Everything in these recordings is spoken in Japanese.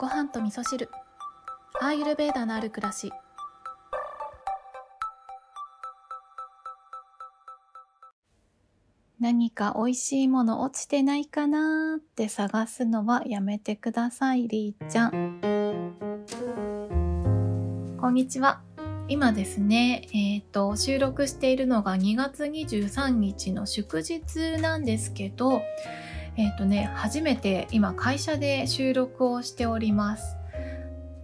ご飯と味噌汁。アーユルベーダのある暮らし。何か美味しいもの落ちてないかなって探すのはやめてくださいりーちゃん。こんにちは。今ですね、えっ、ー、と、収録しているのが2月23日の祝日なんですけど、えっ、ー、とね、初めて今会社で収録をしております。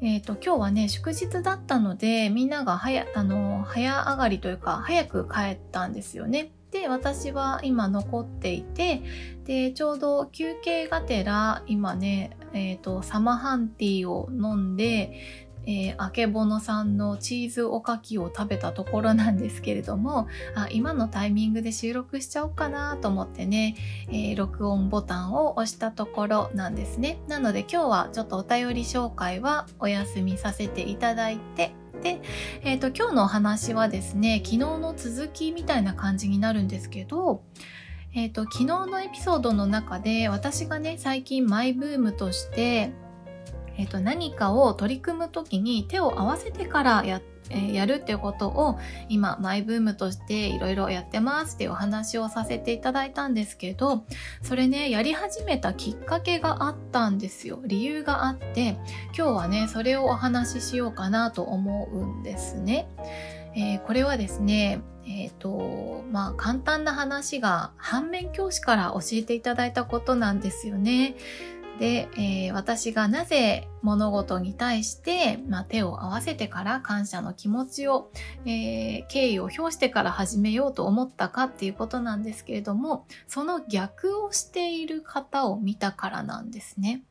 えっ、ー、と、今日はね、祝日だったので、みんなが早、あの、早上がりというか、早く帰ったんですよね。で、私は今残っていて、で、ちょうど休憩がてら、今ね、えっ、ー、と、サマハンティーを飲んで、えー、あけぼのさんのチーズおかきを食べたところなんですけれどもあ今のタイミングで収録しちゃおうかなと思ってね、えー、録音ボタンを押したところなんですね。なので今日はちょっとお便り紹介はお休みさせていただいてで、えーと、今日のお話はですね昨日の続きみたいな感じになるんですけどえーと昨日のエピソードの中で私がね最近マイブームとしてえーと、何かを取り組む時に手を合わせてからやえ、やるっていうことを今マイブームとしていろいろやってますっていうお話をさせていただいたんですけどそれねやり始めたきっかけがあったんですよ。理由があって今日はねそれをお話ししようかなと思うんですね、えー、これはですねえっ、ー、とまあ簡単な話が反面教師から教えていただいたことなんですよね。で、えー、私がなぜ物事に対して、まあ、手を合わせてから感謝の気持ちを、えー、敬意を表してから始めようと思ったかっていうことなんですけれどもその逆をしている方を見たからなんですね。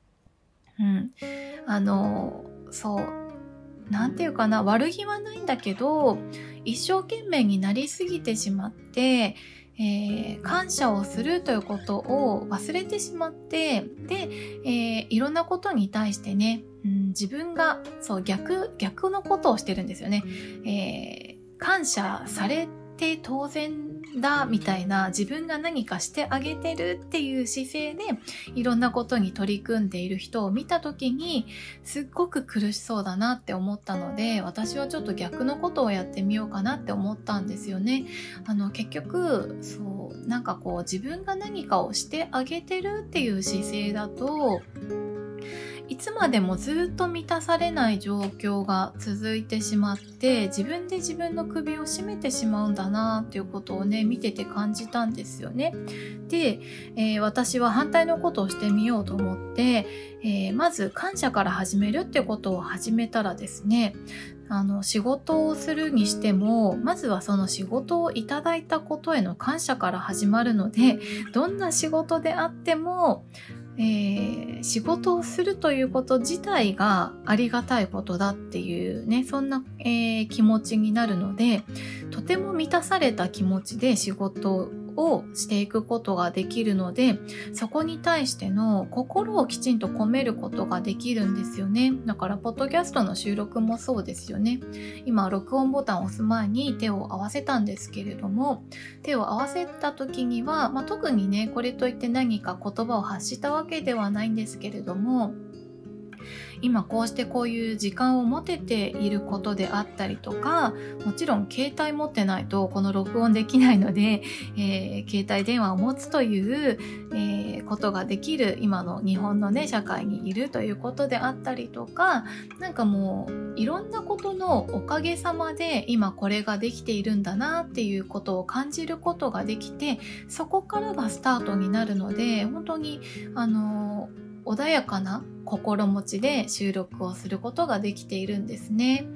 うん、あのそうなんていうかな悪気はないんだけど一生懸命になりすぎてしまってえー、感謝をするということを忘れてしまってで、えー、いろんなことに対してね、うん、自分がそう逆逆のことをしてるんですよね。えー、感謝されて当然だみたいな自分が何かしてあげてるっていう姿勢でいろんなことに取り組んでいる人を見た時にすっごく苦しそうだなって思ったので私はちょっと逆のことをやってみようかなって思ったんですよね。あの結局そうなんかこう自分が何かをしてあげてるっていう姿勢だといつまでもずっと満たされない状況が続いてしまって自分で自分の首を絞めてしまうんだなっていうことをね見てて感じたんですよね。で、えー、私は反対のことをしてみようと思って、えー、まず感謝から始めるってことを始めたらですねあの仕事をするにしてもまずはその仕事をいただいたことへの感謝から始まるのでどんな仕事であってもえー、仕事をするということ自体がありがたいことだっていうねそんな、えー、気持ちになるのでとても満たされた気持ちで仕事をしていくことができるのでそこに対しての心をきちんと込めることができるんですよね。だからポッドキャストの収録もそうですよね。今録音ボタンを押す前に手を合わせたんですけれども手を合わせた時には、まあ、特にねこれといって何か言葉を発したわけではないんですけれども今こうしてこういう時間を持てていることであったりとかもちろん携帯持ってないとこの録音できないので、えー、携帯電話を持つという、えー、ことができる今の日本のね社会にいるということであったりとかなんかもういろんなことのおかげさまで今これができているんだなっていうことを感じることができてそこからがスタートになるので本当にあの穏やかな心持ちで収録をすることができているんですね。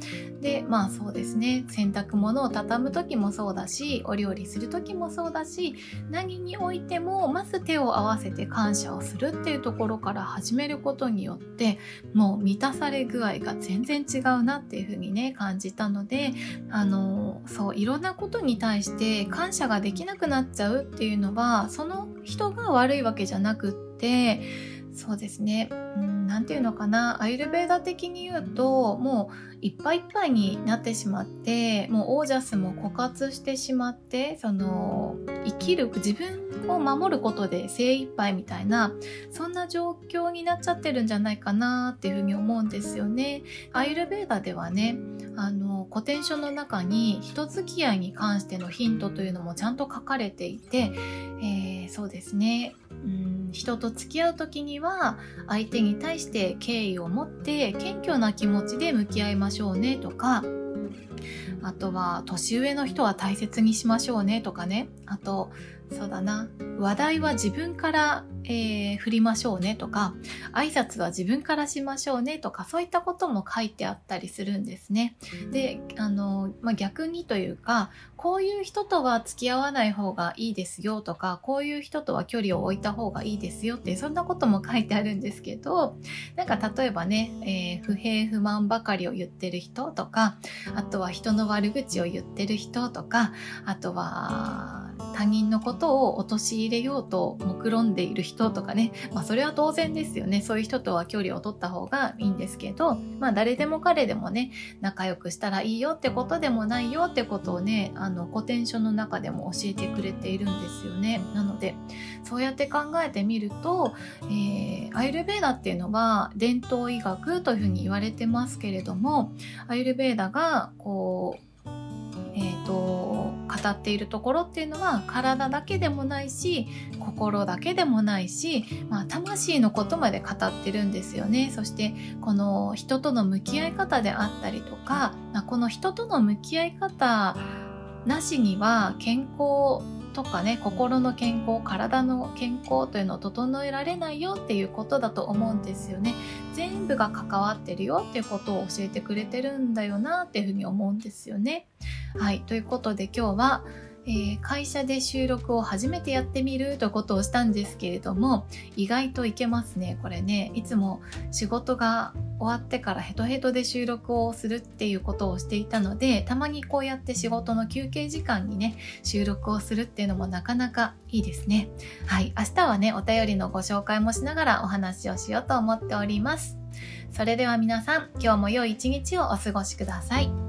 で、まあそうですね。洗濯物を畳む時もそうだし、お料理する時もそうだし、何においてもまず手を合わせて感謝をするっていうところから始めることによって、もう満たされ具合が全然違うなっていうふうにね、感じたので、あの、そう、いろんなことに対して感謝ができなくなっちゃうっていうのは、その人が悪いわけじゃなくって、そうですね。うん、なんていうのかな。アイルベーダ的に言うと、もういっぱいいっぱいになってしまって、もうオージャスも枯渇してしまって、その、生きる、自分を守ることで精一杯みたいな、そんな状況になっちゃってるんじゃないかなっていうふうに思うんですよね。アイルベーダではね、あの、古典書の中に人付き合いに関してのヒントというのもちゃんと書かれていて、えー、そうですね。うん人と付き合う時には相手に対して敬意を持って謙虚な気持ちで向き合いましょうねとかあとは年上の人は大切にしましょうねとかね。あとそうだな。話題は自分からえー、振りましょうねとか、挨拶は自分からしましょうねとか、そういったことも書いてあったりするんですね。で、あの、まあ、逆にというか、こういう人とは付き合わない方がいいですよとか、こういう人とは距離を置いた方がいいですよってそんなことも書いてあるんですけど、なんか例えばね、えー、不平不満ばかりを言ってる人とか、あとは人の悪口を言ってる人とか、あとは、他人のことを陥れようと目論んでいる人とかね、まあそれは当然ですよね。そういう人とは距離を取った方がいいんですけど、まあ誰でも彼でもね、仲良くしたらいいよってことでもないよってことをね、あの古典書の中でも教えてくれているんですよね。なので、そうやって考えてみると、えー、アイルベーダっていうのは伝統医学というふうに言われてますけれども、アイルベーダがこう、語っているところっていうのは体だけでもないし心だけでもないし、まあ、魂のことまで語ってるんですよね。そしてこの人との向き合い方であったりとか、まあ、この人との向き合い方なしには健康とかね心の健康体の健康というのを整えられないよっていうことだと思うんですよね。全部が関わってるよっていうことを教えてくれてるんだよなっていうふうに思うんですよね。はい。ということで今日はえー、会社で収録を初めてやってみるということをしたんですけれども意外といけますねこれね。いつも仕事が終わってからヘトヘトで収録をするっていうことをしていたのでたまにこうやって仕事の休憩時間にね収録をするっていうのもなかなかいいですね。はい。明日はねお便りのご紹介もしながらお話をしようと思っております。それでは皆さん今日も良い一日をお過ごしください。